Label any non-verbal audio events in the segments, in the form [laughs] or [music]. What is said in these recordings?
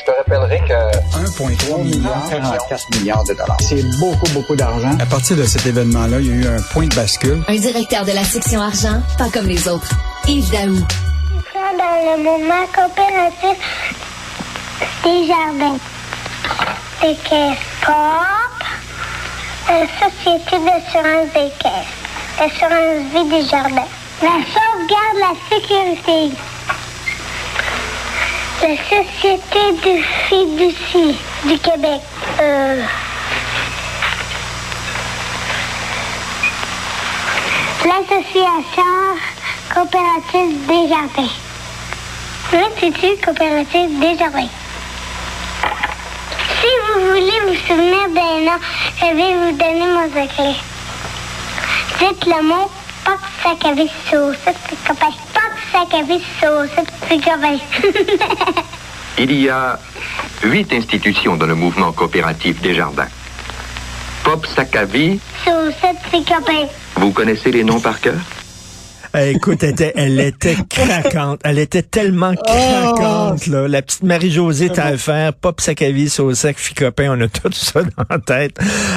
Je te rappellerai que 1,3 milliard, 44 milliards de dollars. C'est beaucoup, beaucoup d'argent. À partir de cet événement-là, il y a eu un point de bascule. Un directeur de la section argent, pas comme les autres. Yves Daou. Dans le moment coopératif des jardins. Des caisses propres. La société d'assurance des caisses. L'assurance vie des jardins. La sauvegarde la sécurité. La Société du fiducie du Québec. Euh, L'association coopérative des jardins. L'Institut coopérative des jardins. Si vous voulez vous souvenir d'un nom, je vais vous donner mon secret. Dites le mot pas de sac à vis sauce, c'est copain. Pas de sac à copain. [laughs] Il y a huit institutions dans le mouvement coopératif des jardins. Pop Sakavi, copain. vous connaissez les noms par cœur? Écoute, elle était, elle était [laughs] craquante. Elle était tellement craquante, là. La petite Marie-Josée Taillefer, Pop Sacavis au sec, Ficopin, on a tout ça [laughs] dans la tête.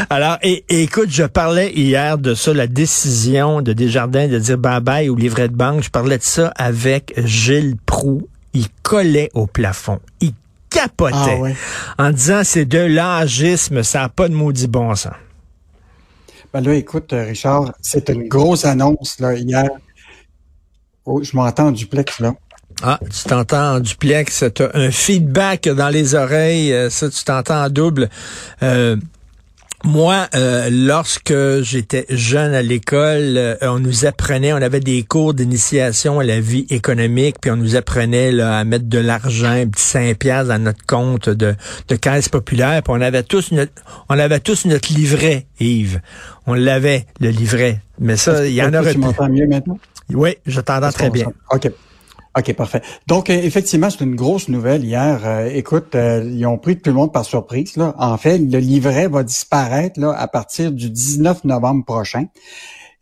Alors, et, et écoute, je parlais hier de ça, la décision de Desjardins de dire bye-bye au livret de banque. Je parlais de ça avec Gilles Proux. Il collait au plafond. Il capotait Ah ouais. en disant c'est de l'âgisme, ça n'a pas de maudit bon sens. Ben là, écoute, euh, Richard, c'est une grosse annonce là, hier. Oh, je m'entends en duplex, là. Ah, tu t'entends en duplex, tu as un feedback dans les oreilles, euh, ça tu t'entends en double. Euh, moi, euh, lorsque j'étais jeune à l'école, euh, on nous apprenait, on avait des cours d'initiation à la vie économique, puis on nous apprenait là, à mettre de l'argent, un petit 5 piastres dans notre compte de, de caisse populaire, puis on avait tous notre, on avait tous notre livret, Yves. On l'avait, le livret. Mais ça, il y en aurait Tu m'entends mieux maintenant? Oui, je t'entends très bien. OK. OK, parfait. Donc, euh, effectivement, c'est une grosse nouvelle hier. Euh, écoute, euh, ils ont pris tout le monde par surprise. Là. En fait, le livret va disparaître là, à partir du 19 novembre prochain.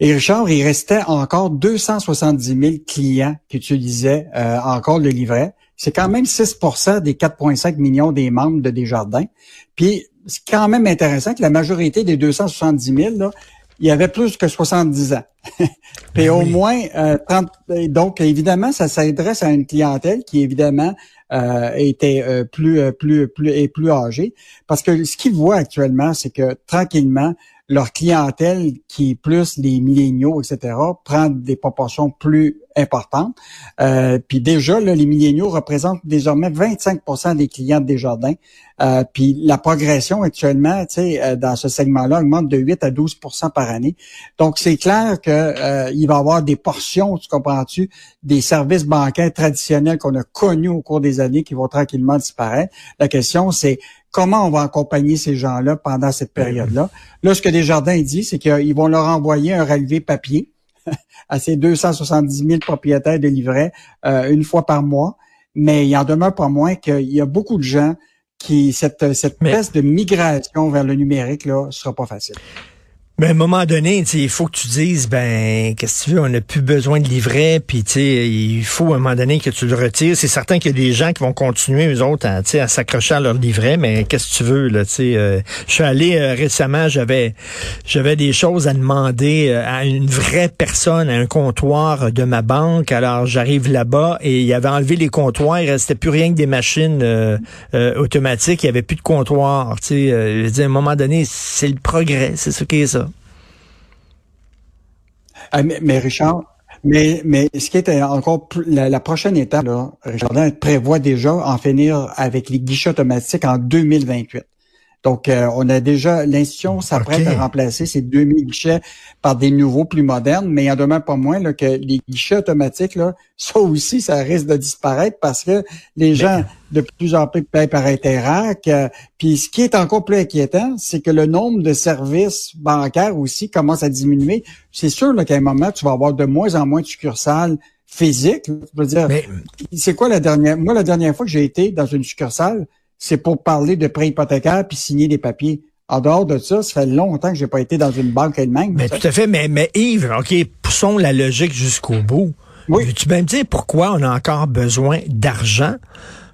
Et Richard, il restait encore 270 000 clients qui utilisaient euh, encore le livret. C'est quand même 6% des 4,5 millions des membres de Desjardins. Puis, c'est quand même intéressant que la majorité des 270 000, là, il y avait plus que 70 ans. [laughs] Puis au moins, euh, 30, et donc évidemment, ça s'adresse à une clientèle qui évidemment euh, était euh, plus euh, plus plus et plus âgée, parce que ce qu'ils voient actuellement, c'est que tranquillement leur clientèle qui est plus les milléniaux, etc., prend des proportions plus importantes. Euh, puis déjà, là, les milléniaux représentent désormais 25% des clients de Desjardins. Euh, puis la progression actuellement, tu sais, euh, dans ce segment-là, augmente de 8 à 12% par année. Donc, c'est clair que euh, il va y avoir des portions, tu comprends-tu, des services bancaires traditionnels qu'on a connus au cours des années qui vont tranquillement disparaître. La question, c'est comment on va accompagner ces gens-là pendant cette période-là. Là, ce que Desjardins dit, c'est qu'ils vont leur envoyer un relevé papier [laughs] à ces 270 000 propriétaires de livrets euh, une fois par mois. Mais il en demeure pas moins qu'il y a beaucoup de gens qui cette cette Mais- de migration vers le numérique là sera pas facile. Mais à un moment donné, il faut que tu dises, ben, qu'est-ce que tu veux, on n'a plus besoin de livret, puis il faut à un moment donné que tu le retires. C'est certain qu'il y a des gens qui vont continuer, eux autres, à, à s'accrocher à leur livret, mais qu'est-ce que tu veux, là, tu euh, je suis allé euh, récemment, j'avais j'avais des choses à demander euh, à une vraie personne, à un comptoir de ma banque. Alors, j'arrive là-bas et il avait enlevé les comptoirs, il restait plus rien que des machines euh, automatiques, il y avait plus de comptoir, tu sais. à un moment donné, c'est le progrès, c'est ça qui est ça. Ah, mais, mais Richard, mais, mais ce qui est encore plus, la, la prochaine étape, là, Richard prévoit déjà en finir avec les guichets automatiques en 2028. Donc, euh, on a déjà, l'institution s'apprête à remplacer ces 2000 guichets par des nouveaux plus modernes, mais il en demeure pas moins là, que les guichets automatiques, là, [laughs] ça aussi, ça risque de disparaître parce que les gens de plus en plus payent par Interac. euh, Puis ce qui est encore plus inquiétant, c'est que le nombre de services bancaires aussi commence à diminuer. C'est sûr qu'à un moment, tu vas avoir de moins en moins de succursales physiques. Tu peux dire, c'est quoi la dernière? Moi, la dernière fois que j'ai été dans une succursale, c'est pour parler de prêt hypothécaire puis signer des papiers. En dehors de ça, ça fait longtemps que j'ai pas été dans une banque elle-même. Mais tout à fait, mais, mais Yves, OK, poussons la logique jusqu'au bout. Oui. Veux-tu bien me dire pourquoi on a encore besoin d'argent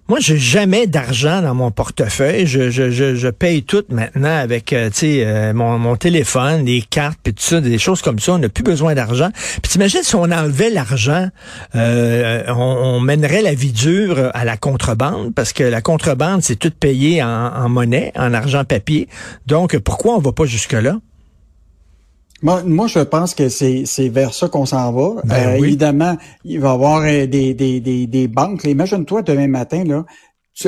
Moi, j'ai jamais d'argent dans mon portefeuille. Je, je, je, paye tout maintenant avec euh, euh, mon, mon téléphone, les cartes, puis tout ça, des choses comme ça. On n'a plus besoin d'argent. Puis t'imagines si on enlevait l'argent, euh, on, on, mènerait la vie dure à la contrebande, parce que la contrebande, c'est tout payé en, en monnaie, en argent papier. Donc, pourquoi on va pas jusque-là? Moi, moi, je pense que c'est, c'est vers ça qu'on s'en va. Ben Euh, oui. Évidemment, il va y avoir euh, des, des, des, des banques. Imagine-toi demain matin, là,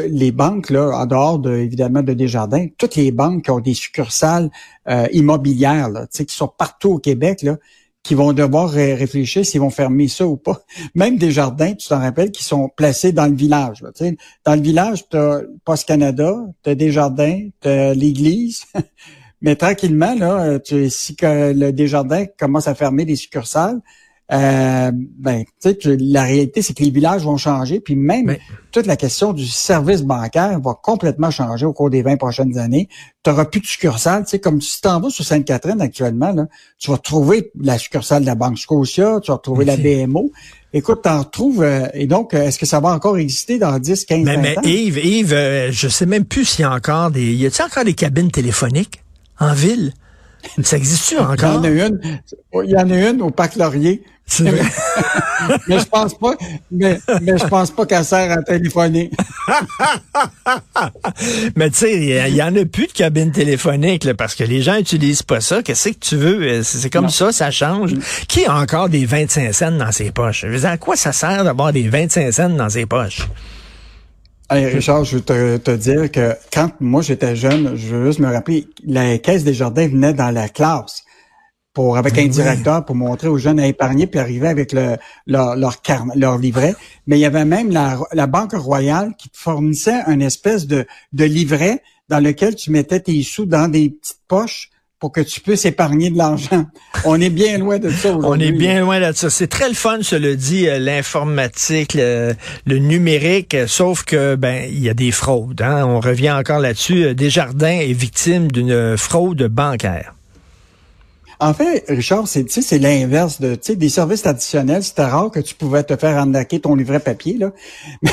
les banques, là, en dehors de, évidemment de Desjardins, toutes les banques qui ont des succursales euh, immobilières, là, tu sais, qui sont partout au Québec, là, qui vont devoir ré- réfléchir s'ils vont fermer ça ou pas. [laughs] Même Desjardins, tu t'en rappelles, qui sont placés dans le village. Là, tu sais. dans le village, tu as Post Canada, tu as Desjardins, tu as l'église. [laughs] Mais tranquillement, là, euh, tu, si que le Desjardins commence à fermer des succursales, euh, ben, tu sais, la réalité, c'est que les villages vont changer, puis même Mais- toute la question du service bancaire va complètement changer au cours des 20 prochaines années. Tu n'auras plus de succursales, tu sais, comme si tu t'en vas sur Sainte-Catherine actuellement, là, tu vas trouver la succursale de la Banque Scotia, tu vas retrouver la. BMO. Écoute, t'en retrouves, euh, et donc, euh, est-ce que ça va encore exister dans 10, 15, Mais, 20 mais ans? Yves, Yves, euh, je sais même plus s'il y a encore des. Y a-t-il encore des cabines téléphoniques? En ville? Ça existe-tu [laughs] Il y encore? en a une, il y en a une au Parc Laurier. C'est vrai. [laughs] mais je pense pas, mais, mais je pense pas qu'elle sert à téléphoner. [laughs] Mais tu sais, il y, en a plus de cabines téléphoniques là, parce que les gens utilisent pas ça. Qu'est-ce que tu veux? Euh, C'est c'est comme Non. ça, ça change. Qui a encore des 25 cents dans ses poches? Je veux dire, à quoi ça sert d'avoir des 25 cents dans ses poches? Hey, Richard, je veux te, te dire que quand moi j'étais jeune, je veux juste me rappeler, la caisse des jardins venait dans la classe pour avec un Oui. directeur pour montrer aux jeunes à épargner puis arriver avec le, leur leur, carnet- leur livret. Mais il y avait même la, la Banque Royale qui te fournissait un espèce de, de livret dans lequel tu mettais tes sous dans des petites poches pour que tu puisses épargner de l'argent. [laughs] On est bien loin de ça On aujourd'hui. est bien loin de ça. C'est très le fun, cela dit, euh, l'informatique, le, le numérique, euh, sauf que ben il y a des fraudes. Hein? On revient encore là-dessus. Euh, Desjardins est victime d'une fraude bancaire. En fait, Richard, c'est c'est l'inverse de des services traditionnels. C'était rare que tu pouvais te faire arnaquer ton livret papier. Là. [laughs]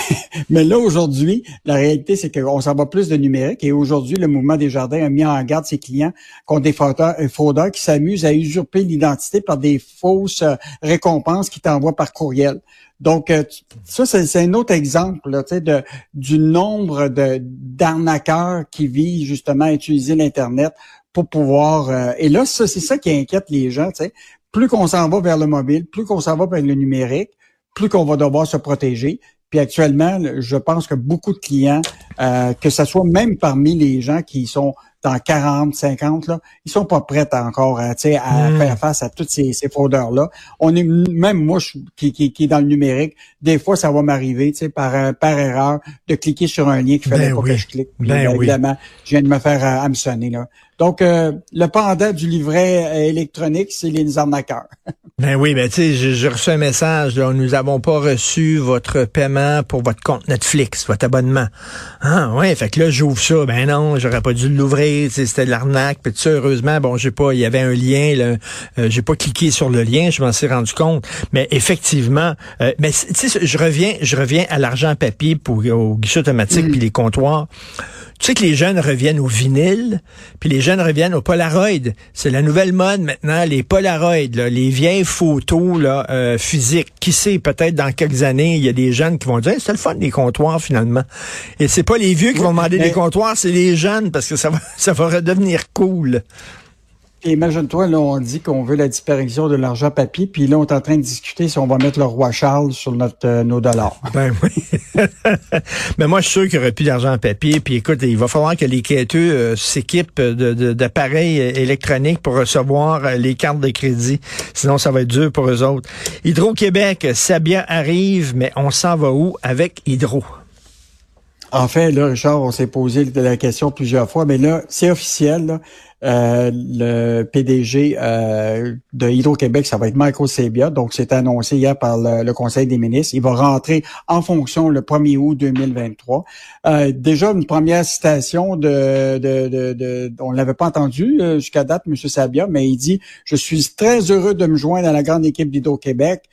Mais, là, aujourd'hui, la réalité, c'est qu'on s'en va plus de numérique. Et aujourd'hui, le mouvement des jardins a mis en garde ses clients contre des fraudeurs, euh, qui s'amusent à usurper l'identité par des fausses euh, récompenses qu'ils t'envoient par courriel. Donc, euh, ça, c'est un autre exemple là, de, du nombre d'arnaqueurs qui visent justement à utiliser l'Internet pour pouvoir... euh, et là, c'est ça qui inquiète les gens. tu sais. Plus qu'on s'en va vers le mobile, plus qu'on s'en va vers le numérique, plus qu'on va devoir se protéger. Puis actuellement, je pense que beaucoup de clients, euh, que ce soit même parmi les gens qui sont dans 40, 50, là, ils sont pas prêts encore à, à Mm. faire face à tous ces, ces fraudeurs-là. On est même moi je- qui, qui, qui est dans le numérique, des fois ça va m'arriver, par, euh, par erreur, de cliquer sur un lien qu'il fallait Ben pas oui. que je clique. Ben euh, oui. évidemment, je viens de me faire euh, hameçonner, là. Donc, euh, le pendant du livret électronique, c'est les arnaqueurs. [laughs] Ben oui, ben tu sais, j'ai reçu un message, là, nous n'avons pas reçu votre paiement pour votre compte Netflix, votre abonnement. Ah ouais, fait que là j'ouvre ça, ben non, j'aurais pas dû l'ouvrir, c'était de l'arnaque, puis ça, heureusement, bon, j'ai pas, il y avait un lien, là, euh, j'ai pas cliqué sur le lien, je m'en suis rendu compte, mais effectivement, euh, mais tu sais, je reviens, je reviens à l'argent papier pour au guichet automatique puis les comptoirs. Tu sais que les jeunes reviennent au vinyle, puis les jeunes reviennent au Polaroid. C'est la nouvelle mode maintenant, les Polaroid, là, les vieilles photos là, euh, physiques. Qui sait, peut-être dans quelques années, il y a des jeunes qui vont dire, Hey, c'est le fun des comptoirs finalement. Et c'est pas les vieux qui vont demander des comptoirs, c'est les jeunes parce que ça va, [laughs] ça va redevenir cool. Et Imagine-toi, là, on dit qu'on veut la disparition de l'argent papier, puis là, on est en train de discuter si on va mettre le roi Charles sur notre euh, nos dollars. [laughs] Ben oui. [laughs] Mais moi, je suis sûr qu'il n'y aurait plus d'argent en papier. Puis écoute, il va falloir que les quêteux euh, s'équipent d'appareils euh, électroniques pour recevoir les cartes de crédit. Sinon, ça va être dur pour eux autres. Hydro-Québec, Sabia arrive, mais on s'en va où avec Hydro? En fait, là, Richard, on s'est posé la question plusieurs fois, mais là, c'est officiel. Euh, le PDG euh, de Hydro-Québec, ça va être Michael Sabia. Donc, c'est annoncé hier par le, le Conseil des ministres. Il va rentrer en fonction le 1er août 2023. Euh, déjà, une première citation de... de, de, de- on l'avait pas entendu euh, jusqu'à date, M. Sabia, mais il dit « Je suis très heureux de me joindre à la grande équipe d'Hydro-Québec.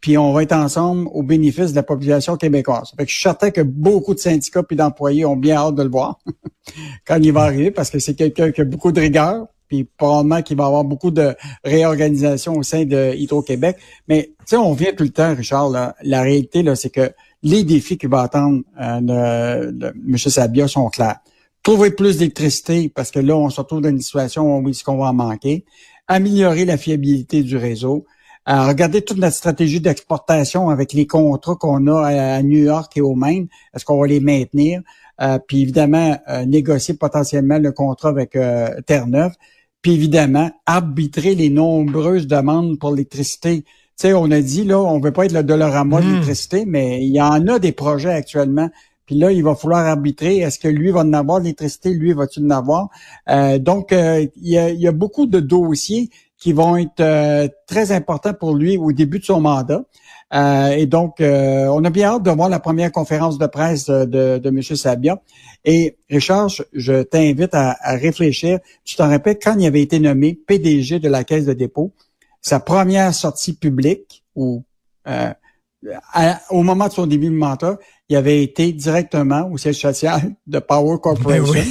Puis on va être ensemble au bénéfice de la population québécoise. Fait que je suis certain que beaucoup de syndicats et d'employés ont bien hâte de le voir [laughs] quand il va arriver, parce que c'est quelqu'un qui a beaucoup de rigueur, puis probablement qu'il va avoir beaucoup de réorganisation au sein de Hydro-Québec. Mais tu sais, on vient tout le temps, Richard, la réalité, là, c'est que les défis qui va attendre euh, M. Sabia sont clairs. Trouver plus d'électricité, parce que là, on se retrouve dans une situation où est-ce qu'on va en manquer. Améliorer la fiabilité du réseau. Euh, regarder toute notre stratégie d'exportation avec les contrats qu'on a à, New York et au Maine. Est-ce qu'on va les maintenir? Euh, puis évidemment, euh, négocier potentiellement le contrat avec Terre-Neuve. Puis évidemment, arbitrer les nombreuses demandes pour l'électricité. Tu sais, on a dit, là, on veut pas être le dollar à moi de hmm. l'électricité, mais il y en a des projets actuellement puis là, il va falloir arbitrer. Est-ce que lui va en avoir l'électricité, lui va-t-il en avoir? Euh, donc, euh, il, y a, beaucoup de dossiers qui vont être euh, très importants pour lui au début de son mandat. et donc, on a bien hâte de voir la première conférence de presse de, de M. Sabia. Et Richard, je t'invite à, à, réfléchir. Tu t'en rappelles, quand il avait été nommé PDG de la Caisse de dépôt, sa première sortie publique, ou au moment de son début de mandat, il avait été directement au siège social de Power ben Corporation,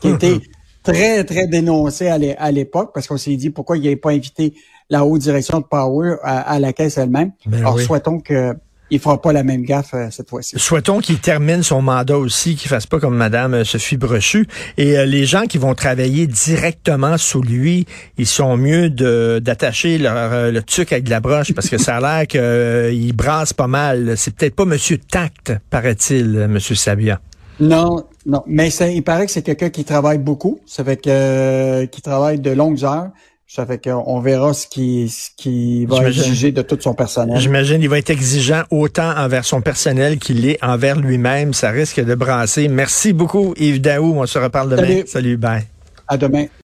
qui était [laughs] très, très dénoncé à l'époque, parce qu'on s'est dit pourquoi il n'avait pas invité la haute direction de Power à, la caisse elle-même? Ben Alors, souhaitons que il fera pas la même gaffe euh, cette fois-ci. Souhaitons qu'il termine son mandat aussi, qu'il fasse pas comme Madame euh, Sophie Brochu. Et euh, les gens qui vont travailler directement sous lui, ils sont mieux d'attacher le tuc avec de la broche parce que ça a l'air qu'il brasse pas mal. C'est peut-être pas Monsieur Tact, paraît-il, Monsieur Sabia. Non, non, mais il paraît que c'est quelqu'un qui travaille beaucoup, ça fait que qui travaille de longues heures. Ça fait qu'on verra ce qui, ce qui va exiger de tout son personnel. J'imagine qu'il va être exigeant autant envers son personnel qu'il est envers lui-même. Ça risque de brasser. Merci beaucoup, Yves Daou. On se reparle demain. Salut, Salut bye. À demain.